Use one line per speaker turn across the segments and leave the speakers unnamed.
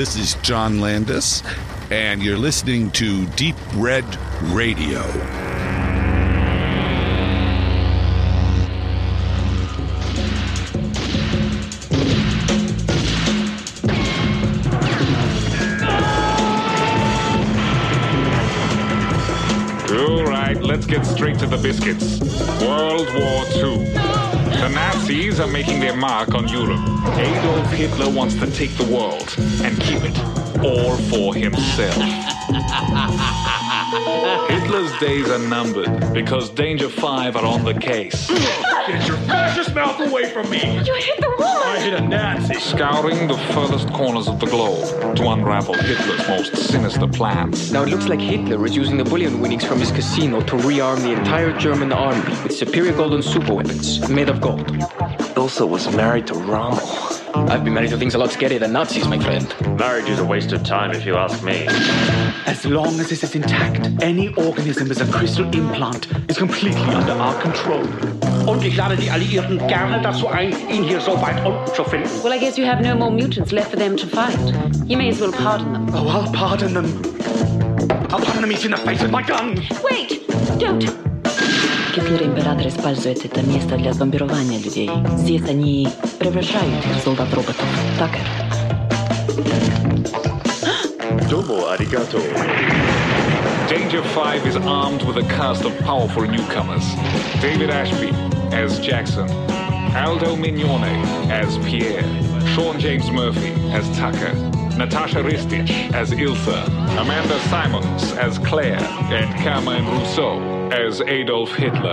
This is John Landis, and you're listening to Deep Red Radio.
All right, let's get straight to the biscuits. Nazis are making their mark on Europe. Adolf Hitler wants to take the world and keep it all for himself. Hitler's days are numbered because Danger 5 are on the case.
Get your fascist mouth away from me!
You hit the woman!
I hit a Nazi.
Scouring the furthest corners of the globe to unravel Hitler's most sinister plans.
Now it looks like Hitler is using the bullion winnings from his casino to rearm the entire German army with superior golden superweapons made of gold.
Ilsa was married to Rommel.
I've been married to things a lot scarier than Nazis, my friend.
Marriage is a waste of time if you ask me.
As long as this is intact, any organism as a crystal implant is completely under our control.
Und ich lade die Alliierten gerne dazu ein, ihn hier so weit unten zu finden.
Well, I guess you have no more mutants left for them to fight. You may as well pardon them.
Oh, I'll pardon them. I'll pardon them each in the face with my gun.
Wait! Don't! Теперь император использует это место для зомбирования людей. Здесь они превращают их в солдат-роботов. Такер.
Domo arigato.
Danger 5 is armed with a cast of powerful newcomers. David Ashby as Jackson. Aldo Mignone as Pierre. Sean James Murphy as Tucker. Natasha Ristich as Ilsa. Amanda Simons as Claire. And Carmine Russo as Adolf Hitler.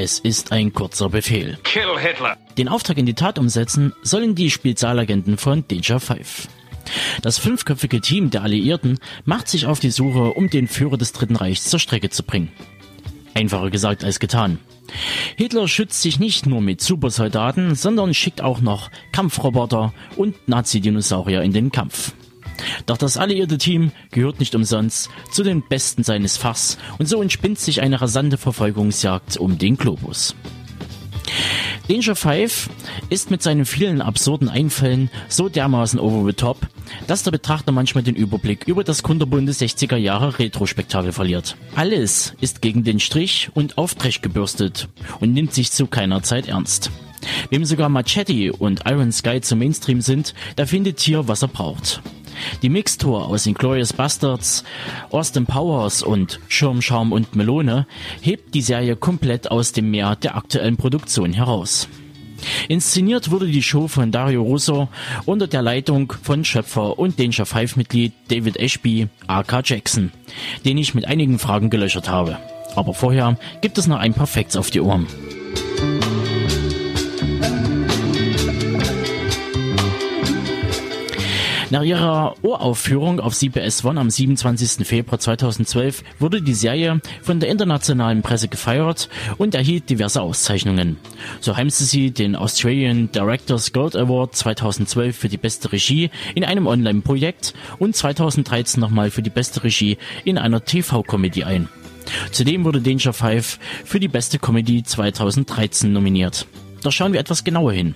Es ist ein kurzer Befehl.
Kill Hitler!
Den Auftrag in die Tat umsetzen sollen die Spezialagenten von Danger 5. Das fünfköpfige Team der Alliierten macht sich auf die Suche, um den Führer des Dritten Reichs zur Strecke zu bringen. Einfacher gesagt als getan. Hitler schützt sich nicht nur mit Supersoldaten, sondern schickt auch noch Kampfroboter und Nazi-Dinosaurier in den Kampf. Doch das alliierte Team gehört nicht umsonst zu den Besten seines Fachs und so entspinnt sich eine rasante Verfolgungsjagd um den Globus. Danger 5 ist mit seinen vielen absurden Einfällen so dermaßen over the top, dass der Betrachter manchmal den Überblick über das kunterbunte 60er Jahre Retro-Spektakel verliert. Alles ist gegen den Strich und auf Dresch gebürstet und nimmt sich zu keiner Zeit ernst. Wem sogar Machete und Iron Sky zum Mainstream sind, der findet hier, was er braucht. Die Mixtur aus Inglourious Bastards, Austin Powers und Schirmschaum und Melone hebt die Serie komplett aus dem Meer der aktuellen Produktion heraus. Inszeniert wurde die Show von Dario Russo unter der Leitung von Schöpfer und Danger 5 Mitglied David Ashby, aka Jackson, den ich mit einigen Fragen gelöchert habe. Aber vorher gibt es noch ein paar Facts auf die Ohren. Nach ihrer Uraufführung auf CBS One am 27. Februar 2012 wurde die Serie von der internationalen Presse gefeiert und erhielt diverse Auszeichnungen. So heimste sie den Australian Directors Gold Award 2012 für die beste Regie in einem Online-Projekt und 2013 nochmal für die beste Regie in einer TV-Comedy ein. Zudem wurde Danger 5 für die beste Comedy 2013 nominiert. Doch schauen wir etwas genauer hin.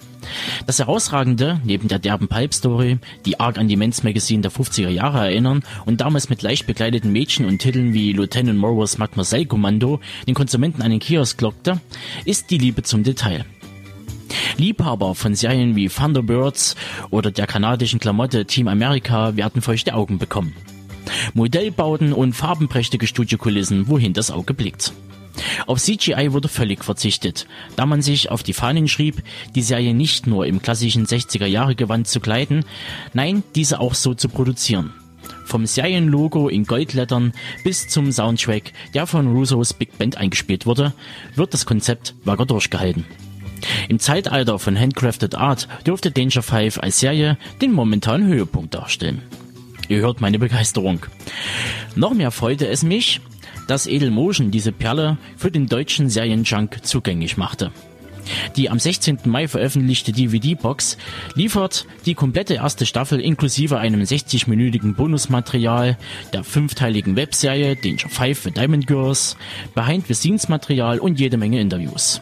Das Herausragende, neben der derben Pulp-Story, die arg an die Men's Magazine der 50er Jahre erinnern und damals mit leicht bekleideten Mädchen und Titeln wie Lieutenant Morrows Mademoiselle Kommando den Konsumenten einen Kiosk lockte, ist die Liebe zum Detail. Liebhaber von Serien wie Thunderbirds oder der kanadischen Klamotte Team America werden feuchte Augen bekommen. Modellbauten und farbenprächtige Studiokulissen, wohin das Auge blickt. Auf CGI wurde völlig verzichtet, da man sich auf die Fahnen schrieb, die Serie nicht nur im klassischen 60er Jahre Gewand zu kleiden, nein, diese auch so zu produzieren. Vom Serienlogo in Goldlettern bis zum Soundtrack, der von Russos Big Band eingespielt wurde, wird das Konzept wacker durchgehalten. Im Zeitalter von Handcrafted Art dürfte Danger 5 als Serie den momentanen Höhepunkt darstellen. Ihr hört meine Begeisterung. Noch mehr freute es mich, dass Edelmotion diese Perle für den deutschen Serienjunk zugänglich machte. Die am 16. Mai veröffentlichte DVD-Box liefert die komplette erste Staffel inklusive einem 60-minütigen Bonusmaterial, der fünfteiligen Webserie Danger 5 für Diamond Girls, Behind-the-Scenes-Material und jede Menge Interviews.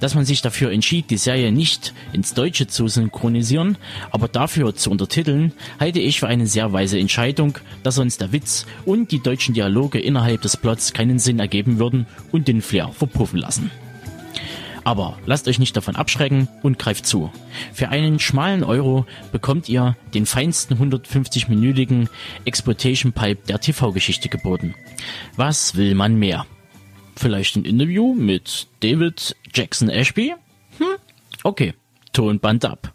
Dass man sich dafür entschied, die Serie nicht ins Deutsche zu synchronisieren, aber dafür zu untertiteln, halte ich für eine sehr weise Entscheidung, da sonst der Witz und die deutschen Dialoge innerhalb des Plots keinen Sinn ergeben würden und den Flair verpuffen lassen. Aber lasst euch nicht davon abschrecken und greift zu. Für einen schmalen Euro bekommt ihr den feinsten 150-minütigen Exploitation Pipe der TV-Geschichte geboten. Was will man mehr? Vielleicht ein Interview mit David Jackson Ashby? Hm? Okay, Tonband ab.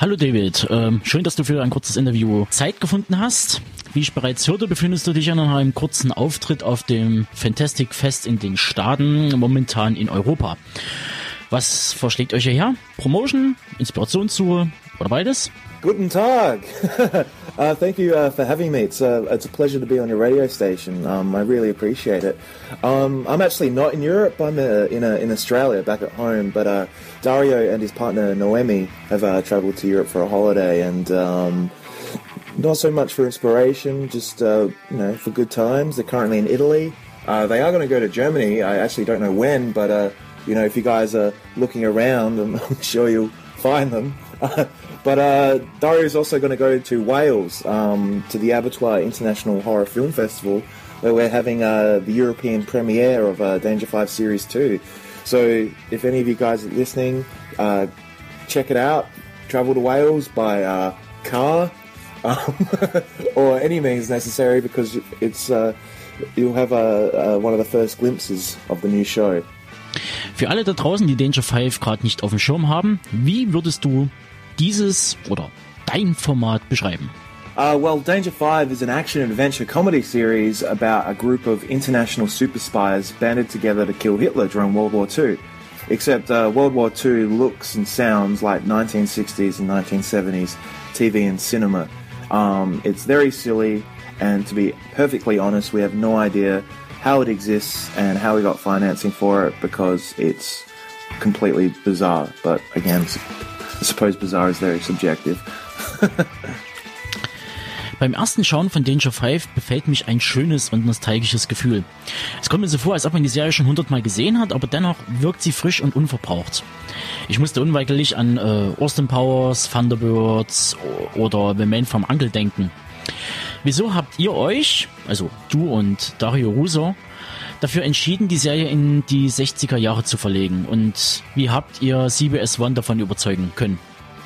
Hallo David, ähm, schön, dass du für ein kurzes Interview Zeit gefunden hast. Wie ich bereits hörte, befindest du dich nach einem kurzen Auftritt auf dem Fantastic Fest in den Staaten, momentan in Europa. Was verschlägt euch hierher? Promotion, Inspirationssuche oder beides?
Guten Tag. uh, thank you uh, for having me. It's, uh, it's a pleasure to be on your radio station. Um, I really appreciate it. Um, I'm actually not in Europe. I'm uh, in, in Australia, back at home. But uh, Dario and his partner Noemi have uh, travelled to Europe for a holiday, and um, not so much for inspiration, just you know for good times. They're currently in Italy. they are going to go to Germany. I actually don't know when, but you know if you guys are looking around, I'm sure you'll find them. But uh, Dario is also going to go to Wales um, to the Abertoir International Horror Film Festival, where we're having uh, the European premiere of uh, Danger 5 Series 2. So if any of you guys are listening, uh, check it out. Travel to Wales by car um, or any means necessary because it's uh, you'll have one of the first glimpses of the new show.
Für alle da draußen, die Danger 5 gerade nicht auf dem Schirm haben, wie würdest du dieses oder dein Format beschreiben?
Uh, well, Danger 5 is an action adventure comedy series about a group of international super spies banded together to kill Hitler during World War II. Except uh, World War II looks and sounds like 1960s and 1970s TV and cinema. Um, it's very silly, and to be perfectly honest, we have no idea how it exists and how we got financing for it because it's completely bizarre. But again, I suppose bizarre is very subjective.
Beim ersten Schauen von Danger 5 befällt mich ein schönes und nostalgisches Gefühl. Es kommt mir so vor, als ob man die Serie schon hundertmal gesehen hat, aber dennoch wirkt sie frisch und unverbraucht. Ich musste unweigerlich an äh, Austin Powers, Thunderbirds oder The Man from Uncle denken. Wieso habt ihr euch, also du und Dario Russo, dafür entschieden, die Serie in die 60er Jahre zu verlegen. Und wie habt ihr CBS One davon überzeugen können?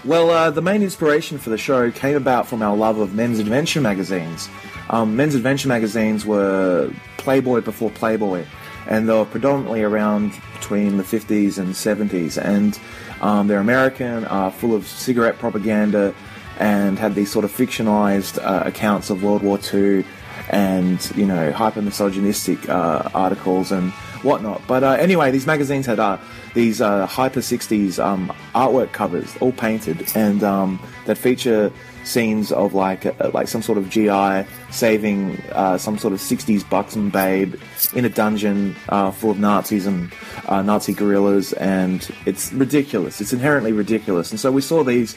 Well, uh, the main inspiration for the show came about from our love of men's adventure magazines. Um, men's adventure magazines were Playboy before Playboy, and they were predominantly around between the 50s and 70s. And um, they're American, uh, full of cigarette propaganda, and had these sort of fictionalized uh, accounts of World War II and you know hyper misogynistic uh, articles and whatnot. But uh, anyway, these magazines had uh, these uh, hyper 60s um, artwork covers, all painted, and um, that feature scenes of like uh, like some sort of GI saving uh, some sort of 60s buxom babe in a dungeon full of Nazis and Nazi guerrillas, and it's ridiculous. It's inherently ridiculous. And so we saw these,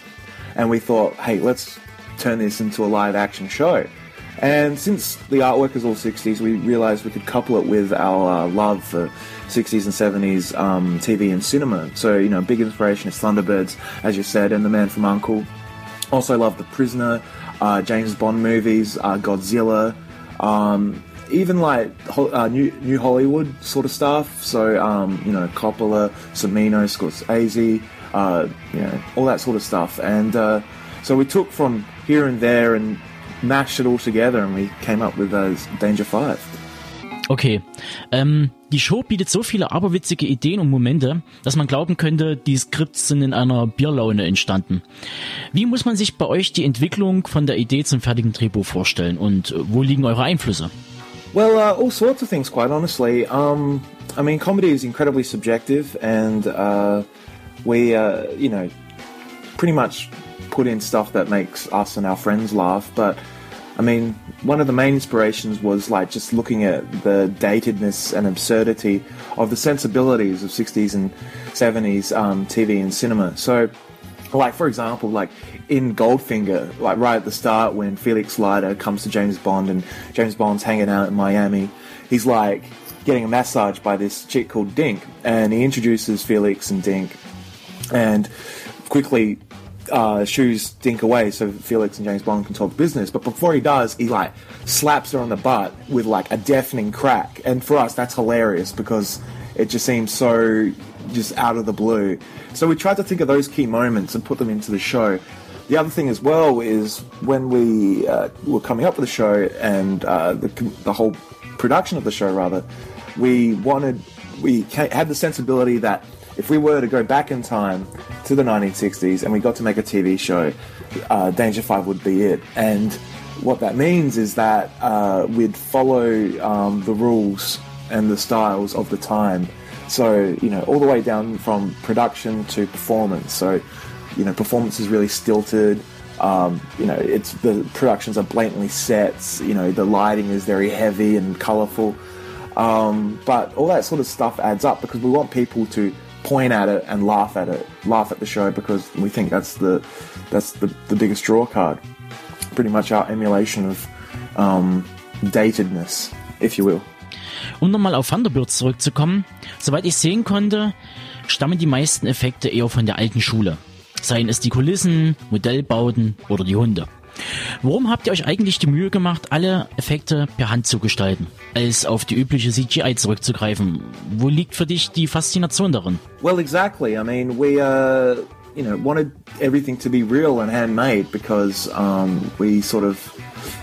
and we thought, hey, let's turn this into a live action show. And since the artwork is all 60s, we realised we could couple it with our uh, love for 60s and 70s um, TV and cinema. So, you know, big inspiration is Thunderbirds, as you said, and The Man from Uncle. Also love The Prisoner, uh, James Bond movies, uh, Godzilla, um, even like uh, new, new Hollywood sort of stuff. So, um, you know, Coppola, Cimino, Scorsese, uh, you know, all that sort of stuff. And uh, so we took from here and there and mashed it all together and we came up with uh, Danger 5.
Okay. Ähm, die Show bietet so viele aberwitzige Ideen und Momente, dass man glauben könnte, die Skripts sind in einer Bierlaune entstanden. Wie muss man sich bei euch die Entwicklung von der Idee zum fertigen Drehbuch vorstellen und wo liegen eure Einflüsse?
Well, uh, all sorts of things, quite honestly. Um, I mean, comedy is incredibly subjective, and uh, we, uh, you know, pretty much put in stuff that makes us and our friends laugh. But I mean, one of the main inspirations was like just looking at the datedness and absurdity of the sensibilities of 60s and 70s um, TV and cinema. So, like for example, like in Goldfinger, like right at the start when Felix Leiter comes to James Bond and James Bond's hanging out in Miami, he's like getting a massage by this chick called Dink, and he introduces Felix and Dink, and quickly uh, shoos Dink away so Felix and James Bond can talk business. But before he does, he like slaps her on the butt with like a deafening crack, and for us that's hilarious because it just seems so just out of the blue. So we tried to think of those key moments and put them into the show. The other thing as well is when we uh, were coming up with the show and uh, the, the whole production of the show, rather, we wanted, we had the sensibility that if we were to go back in time to the 1960s and we got to make a TV show, uh, Danger 5 would be it. And what that means is that uh, we'd follow um, the rules and the styles of the time. So, you know, all the way down from production to performance. So, you know, performance is really stilted. Um, you know, it's the productions are blatantly sets. You know, the lighting is very heavy and colourful. Um, but all that sort of stuff adds up because we want people to point at it and laugh at it, laugh at the show because we think that's the that's the, the biggest draw card. Pretty much our emulation of um, datedness, if you will.
Um nochmal auf Thunderbirds zurückzukommen, soweit ich sehen konnte, stammen die meisten Effekte eher von der alten Schule. Seien es die Kulissen, Modellbauten oder die Hunde. Warum habt ihr euch eigentlich die Mühe gemacht, alle Effekte per Hand zu gestalten, als auf die übliche CGI zurückzugreifen? Wo liegt für dich die Faszination darin?
Well, exactly. I mean, we uh, you know wanted everything to be real and handmade because um, we sort of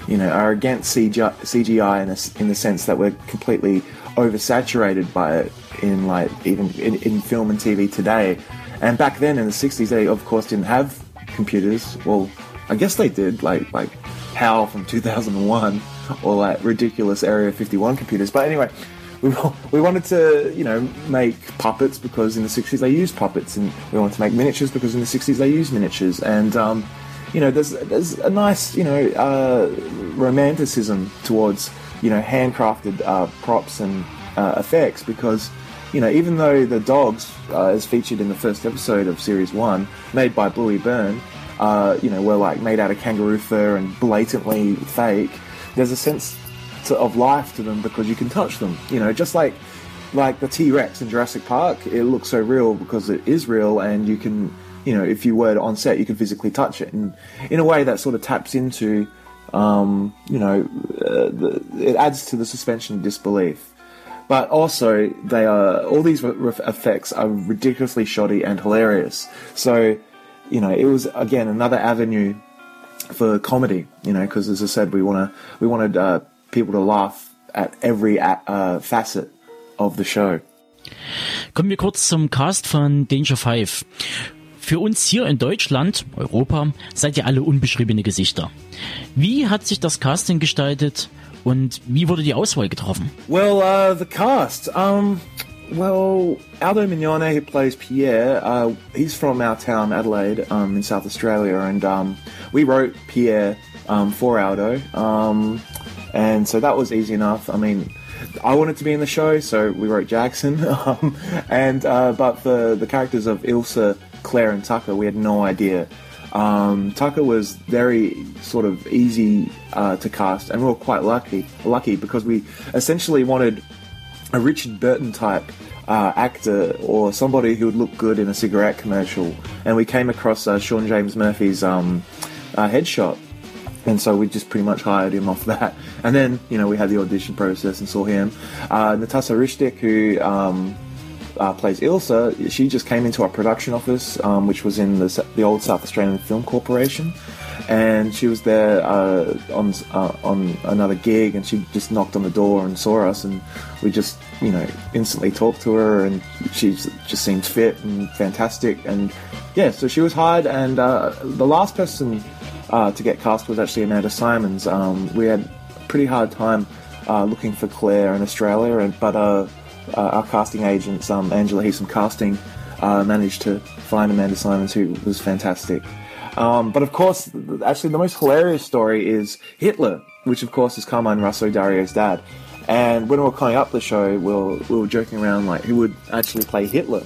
you know are against CGI, in, a, in the sense that we're completely oversaturated by it in like even in, in film and TV today. And back then in the 60s, they of course didn't have computers. Well, I guess they did, like like HAL from 2001 or like ridiculous Area 51 computers. But anyway, we, we wanted to, you know, make puppets because in the 60s they used puppets, and we wanted to make miniatures because in the 60s they used miniatures. And, um, you know, there's, there's a nice, you know, uh, romanticism towards, you know, handcrafted uh, props and uh, effects because, you know, even though the dogs, uh, as featured in the first episode of Series 1, made by Bluey Byrne, uh, you know, were like made out of kangaroo fur and blatantly fake, there's a sense to, of life to them because you can touch them. You know, just like like the T Rex in Jurassic Park, it looks so real because it is real, and you can, you know, if you were on set, you could physically touch it, and in a way that sort of taps into, um, you know, uh, the, it adds to the suspension of disbelief. But also, they are all these effects are ridiculously shoddy and hilarious. So you know, it was again another avenue for comedy. You know, because as I said, we want to we wanted uh, people to laugh at every uh, facet of the show.
Kommen wir kurz zum Cast von Danger 5. Für uns hier in Deutschland, Europa, seid ihr alle unbeschriebene Gesichter. Wie hat sich das Casting gestaltet und wie wurde die Auswahl getroffen?
Well, uh, the cast. Um, Well, Aldo Mignone, who plays Pierre, uh, he's from our town, Adelaide, um, in South Australia, and um, we wrote Pierre um, for Aldo, um, and so that was easy enough. I mean, I wanted to be in the show, so we wrote Jackson, um, and uh, but for the characters of Ilsa, Claire, and Tucker, we had no idea. Um, Tucker was very sort of easy uh, to cast, and we were quite lucky, lucky because we essentially wanted a Richard Burton type uh, actor or somebody who would look good in a cigarette commercial. And we came across uh, Sean James Murphy's um, uh, headshot. And so we just pretty much hired him off that. And then, you know, we had the audition process and saw him. Uh, Natasha Rishtik, who um, uh, plays Ilsa, she just came into our production office, um, which was in the, the old South Australian Film Corporation and she was there uh, on uh, on another gig, and she just knocked on the door and saw us, and we just you know instantly talked to her, and she just seemed fit and fantastic, and yeah, so she was hired, and uh, the last person uh, to get cast was actually Amanda Simons. Um, we had a pretty hard time uh, looking for Claire in Australia, and but uh, our casting agents, um, Angela Heasom Casting, managed to find Amanda Simons, who was fantastic. Um, but of course, actually, the most hilarious story is Hitler, which of course is Carmine Russo, Dario's dad. And when we were coming up the show, we were, we were joking around like who would actually play Hitler.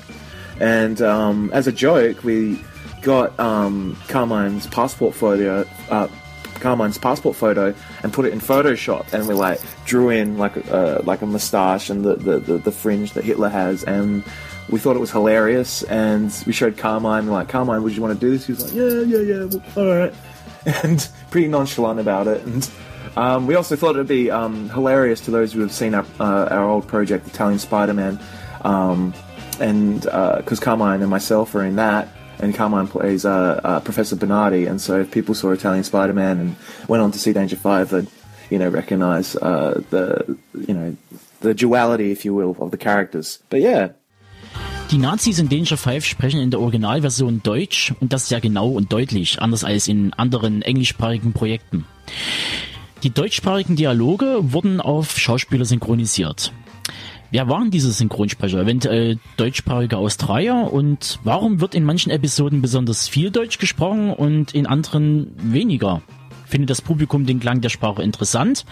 And um, as a joke, we got um, Carmine's passport photo, uh, Carmine's passport photo, and put it in Photoshop, and we like drew in like a, uh, like a moustache and the, the, the, the fringe that Hitler has, and we thought it was hilarious, and we showed Carmine, We're like, Carmine, would you want to do this? He was like, yeah, yeah, yeah, well, all right. And pretty nonchalant about it. And um, we also thought it'd be um, hilarious to those who have seen our, uh, our old project, Italian Spider Man, um, and because uh, Carmine and myself are in that. And Carmine plays uh, uh Professor Bernardi, and so if people saw Italian Spider-Man and went on to see Danger Five, they'd, you know, recognize uh, the, you know, the duality, if you will, of the characters. But yeah,
Die Nazis in Danger 5 sprechen in der Originalversion Deutsch und das sehr genau und deutlich, anders als in anderen englischsprachigen Projekten. Die deutschsprachigen Dialoge wurden auf Schauspieler synchronisiert. Wer waren diese Synchronsprecher? Eventuell deutschsprachige Australier? Und warum wird in manchen Episoden besonders viel Deutsch gesprochen und in anderen weniger? Findet das Publikum den Klang der Sprache interessant,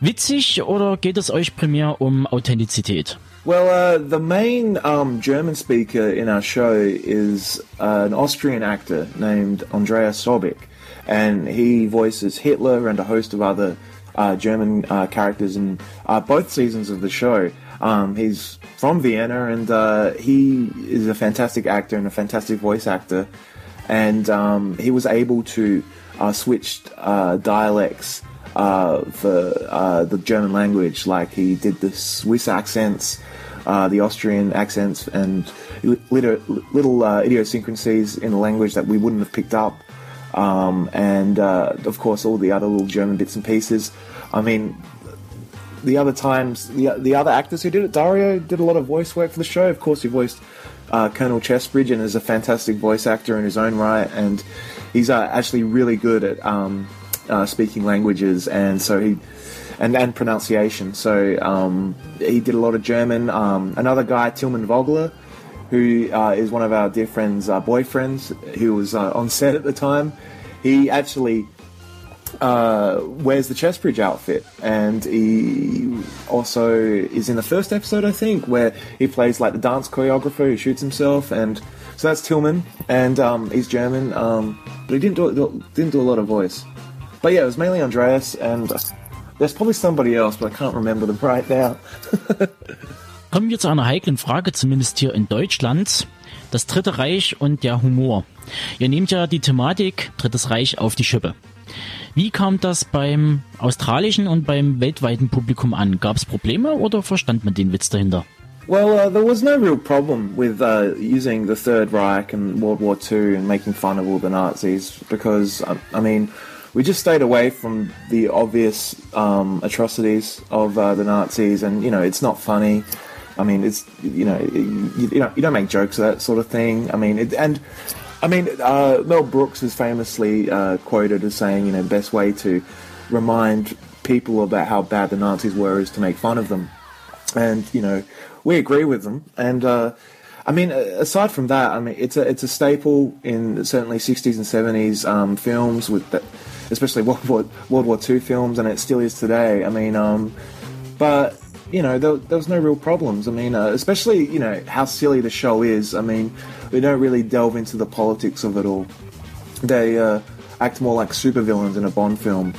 witzig oder geht es euch primär um Authentizität?
Well, uh, the main um, German speaker in our show is uh, an Austrian actor named Andreas Sobik, and he voices Hitler and a host of other uh, German uh, characters in uh, both seasons of the show. Um, he's from Vienna, and uh, he is a fantastic actor and a fantastic voice actor, and um, he was able to switch dialects. for the German language, like he did the Swiss accents, uh, the Austrian accents and little, little uh, idiosyncrasies in the language that we wouldn't have picked up. Um, and uh, of course, all the other little German bits and pieces. I mean, the other times, the, the other actors who did it, Dario did a lot of voice work for the show. Of course, he voiced uh, Colonel Chestbridge and is a fantastic voice actor in his own right. And he's uh, actually really good at um, uh, speaking languages. And so he and, and pronunciation. So um, he did a lot of German. Um, another guy, Tilman Vogler, who uh, is one of our dear friends' uh, boyfriends, who was uh, on set at the time, he actually uh, wears the Chestbridge outfit, and he also is in the first episode, I think, where he plays like the dance choreographer who shoots himself, and so that's Tillman, and um, he's German, um, but he didn't do didn't do a lot of voice. But yeah, it was mainly Andreas, and There's probably somebody else, but I can't remember them right now.
Kommen wir zu einer heiklen Frage, zumindest hier in Deutschland. Das Dritte Reich und der Humor. Ihr nehmt ja die Thematik Drittes Reich auf die Schippe. Wie kam das beim australischen und beim weltweiten Publikum an? Gab es Probleme oder verstand man den Witz dahinter?
Well, uh, there was no real problem with uh, using the Third Reich and World War II and making fun of all the Nazis because, I mean, we just stayed away from the obvious um, atrocities of uh, the Nazis, and you know, it's not funny. I mean, it's you know, you, you know, you don't make jokes of that sort of thing. I mean, it, and I mean, uh, Mel Brooks is famously uh, quoted as saying, you know, best way to remind people about how bad the Nazis were is to make fun of them, and you know, we agree with them, and. Uh, I mean, aside from that, I mean, it's a it's a staple in certainly 60s and 70s um, films with that especially World War World War II films, and it still is today. I mean, um, but you know, there, there, was no real problems. I mean, uh, especially you know how silly the show is. I mean, we don't really delve into the politics of it all. They uh, act more like supervillains in a Bond film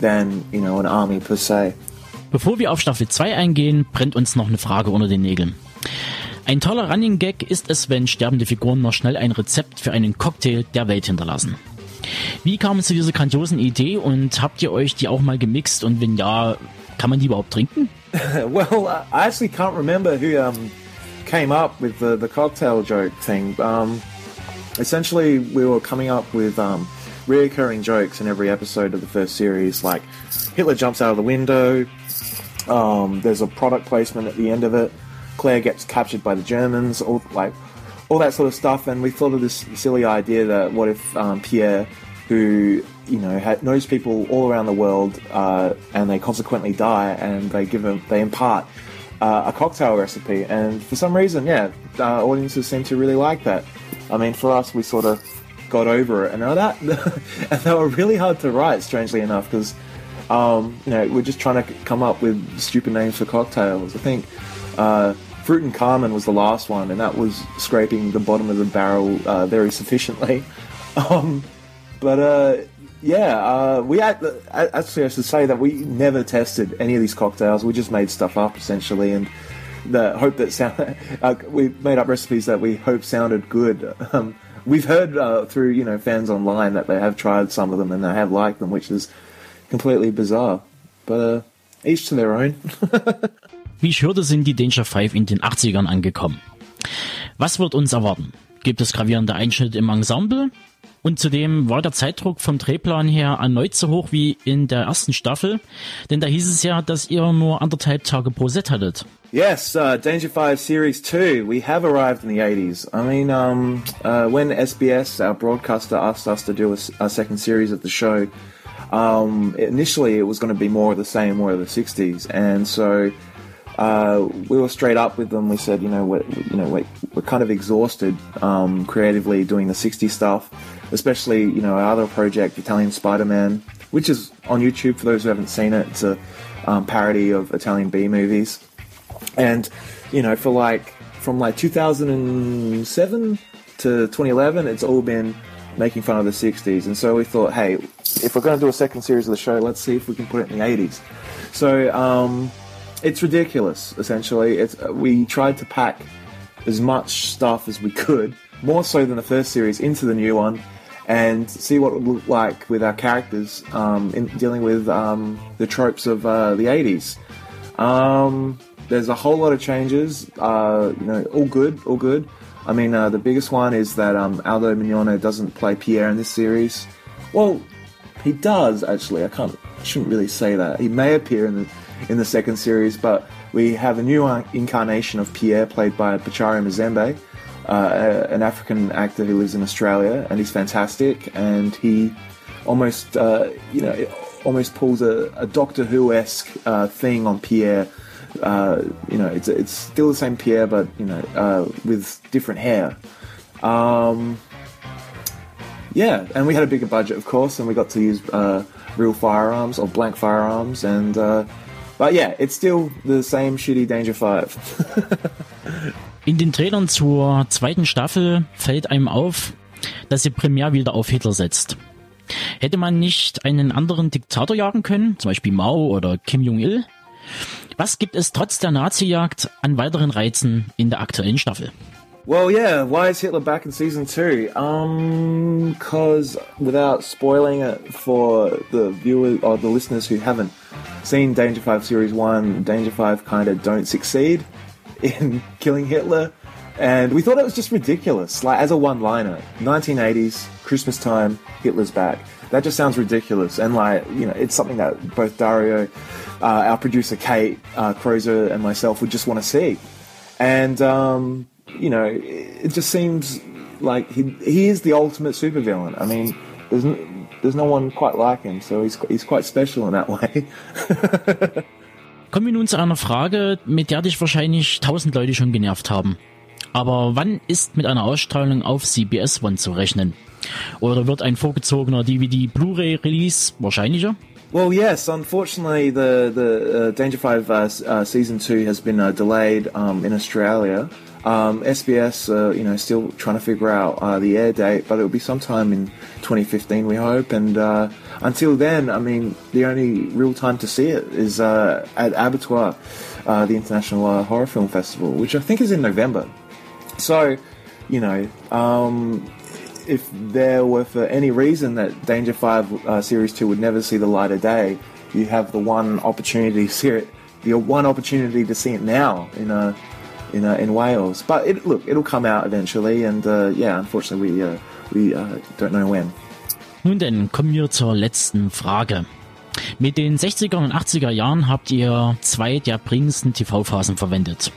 than you know an army per se.
Bevor wir auf Staffel 2 eingehen, brennt uns noch eine Frage unter den Nägeln. Ein toller Running Gag ist es, wenn sterbende Figuren noch schnell ein Rezept für einen Cocktail der Welt hinterlassen. Wie kam es zu dieser grandiosen Idee und habt ihr euch die auch mal gemixt und wenn ja, kann man die überhaupt trinken?
well, I actually can't remember who um, came up with the, the cocktail joke thing. Um, essentially, we were coming up with um, reoccurring jokes in every episode of the first series, like Hitler jumps out of the window, um, there's a product placement at the end of it, Claire gets captured by the Germans, all like all that sort of stuff. And we thought of this silly idea that what if um, Pierre who you know ha knows people all around the world, uh, and they consequently die, and they give them they impart uh, a cocktail recipe, and for some reason, yeah, uh, audiences seem to really like that. I mean, for us, we sort of got over it, and that and they were really hard to write, strangely enough, because um, you know we're just trying to come up with stupid names for cocktails. I think. Uh, Fruit and Carmen was the last one, and that was scraping the bottom of the barrel uh, very sufficiently. Um, but uh, yeah, uh, we had, actually I should say that we never tested any of these cocktails. We just made stuff up essentially, and the hope that sound uh, we made up recipes that we hope sounded good. Um, we've heard uh, through you know fans online that they have tried some of them and they have liked them, which is completely bizarre. But uh, each to their own.
Wie ich hörte, sind die Danger 5 in den 80ern angekommen. Was wird uns erwarten? Gibt es gravierende Einschnitte im Ensemble? Und zudem war der Zeitdruck vom Drehplan her erneut so hoch wie in der ersten Staffel, denn da hieß es ja, dass ihr nur anderthalb Tage pro Set hattet.
Yes, uh, Danger 5 Series 2, we have arrived in the 80s. I mean, um, uh, when SBS, our broadcaster, asked us to do a, a second series of the show, um, initially it was going to be more of the same, more of the 60s, and so uh, we were straight up with them. We said, you know, we're, you know, we're, we're kind of exhausted um, creatively doing the 60s stuff, especially, you know, our other project, Italian Spider-Man, which is on YouTube for those who haven't seen it. It's a um, parody of Italian B movies. And, you know, for like, from like 2007 to 2011, it's all been making fun of the 60s. And so we thought, hey, if we're going to do a second series of the show, let's see if we can put it in the 80s. So, um, it's ridiculous. Essentially, it's we tried to pack as much stuff as we could, more so than the first series, into the new one, and see what it would look like with our characters um, in dealing with um, the tropes of uh, the '80s. Um, there's a whole lot of changes. Uh, you know, all good, all good. I mean, uh, the biggest one is that um, Aldo Mignone doesn't play Pierre in this series. Well, he does actually. I can't, I shouldn't really say that. He may appear in the in the second series, but we have a new incarnation of Pierre played by Pacharo Mzembe, uh, an African actor who lives in Australia, and he's fantastic. And he almost, uh, you know, almost pulls a, a Doctor Who esque uh, thing on Pierre. Uh, you know, it's it's still the same Pierre, but you know, uh, with different hair. Um, yeah, and we had a bigger budget, of course, and we got to use uh, real firearms or blank firearms, and But yeah, it's still the same shitty Danger 5.
In den Trailern zur zweiten Staffel fällt einem auf, dass sie primär wieder auf Hitler setzt. Hätte man nicht einen anderen Diktator jagen können, zum Beispiel Mao oder Kim Jong-il? Was gibt es trotz der Nazi-Jagd an weiteren Reizen in der aktuellen Staffel?
Well, yeah. Why is Hitler back in season two? Um, because without spoiling it for the viewers or the listeners who haven't seen Danger Five Series One, Danger Five kind of don't succeed in killing Hitler, and we thought it was just ridiculous. Like as a one-liner, 1980s Christmas time, Hitler's back. That just sounds ridiculous, and like you know, it's something that both Dario, uh, our producer Kate uh, Croser, and myself would just want to see, and. Um, you know, it just seems like he he is the ultimate supervillain. I mean, there's no, there's no one quite like him, so he's he's quite special in that way.
Kommen wir nun zu einer Frage, mit der dich wahrscheinlich tausend Leute schon genervt haben. Aber wann ist mit einer Ausstrahlung auf CBS One zu rechnen? Oder wird ein vorgezogener DVD Blu-ray Release wahrscheinlicher?
Well, yes. Unfortunately, the the uh, Danger Five uh, uh, season two has been uh, delayed um, in Australia. Um, SBS, uh, you know, still trying to figure out uh, the air date, but it'll be sometime in 2015, we hope. And uh, until then, I mean, the only real time to see it is uh, at Abertoir, uh, the International uh, Horror Film Festival, which I think is in November. So, you know, um, if there were for any reason that Danger Five Series Two would never see the light of day, you have the one opportunity to see it, the one opportunity to see it now in a in uh, in Wales. But it, look, it'll come out eventually, and uh, yeah, unfortunately, we uh, we uh, don't know when.
Nun denn, kommen wir zur letzten Frage. Mit den 60er und 80er Jahren habt ihr zwei der prägendsten TV-Phasen verwendet.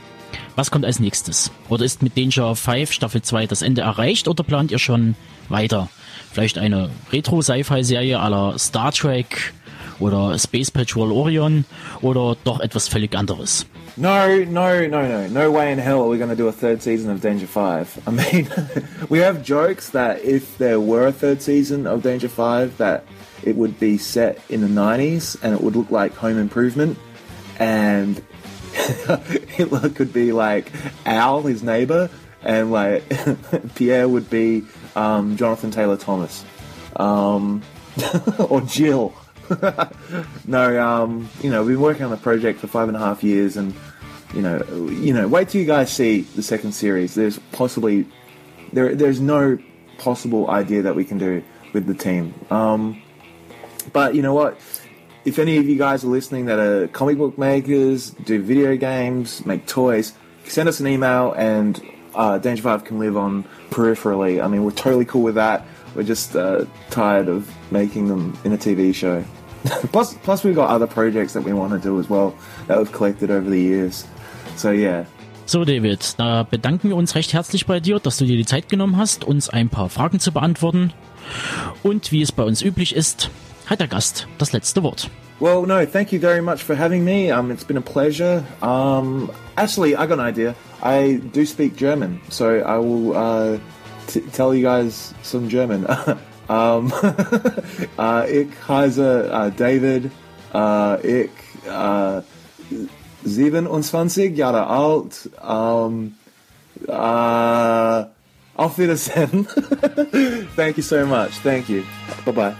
Was kommt als nächstes? Oder ist mit Danger 5 Staffel 2 das Ende erreicht oder plant ihr schon weiter? Vielleicht eine Retro-Sci-Fi-Serie aller Star Trek oder Space Patrol Orion oder doch etwas völlig anderes?
No, no, no, no. No way in hell are we going to do a third season of Danger 5. I mean, we have jokes that if there were a third season of Danger 5, that it would be set in the 90s and it would look like Home Improvement. And Hitler could be like Al, his neighbor, and like Pierre would be um, Jonathan Taylor Thomas. Um, or Jill. no, um, you know, we've been working on the project for five and a half years, and you know, you know, wait till you guys see the second series. There's possibly there, there's no possible idea that we can do with the team. Um, but you know what? If any of you guys are listening that are comic book makers, do video games, make toys, send us an email, and uh, Danger Five can live on peripherally. I mean, we're totally cool with that. We're just uh, tired of making them in a TV show. plus, plus we've got other projects that we want to do as well that we've collected over the years. So yeah.
So David, da bedanken wir uns recht herzlich bei dir, dass du dir die Zeit genommen hast, uns ein paar Fragen zu beantworten. Und wie es bei uns üblich ist, hat der Gast das letzte Wort.
Well, no, thank you very much for having me. Um, it's been a pleasure. Um, actually, I got an idea. I do speak German, so I will uh, tell you guys some German. um, uh, ich heiße uh, David. Uh, ich uh, 27 Jahre alt. Um, uh, auf Wiedersehen. Thank you so much. Thank you. Bye bye.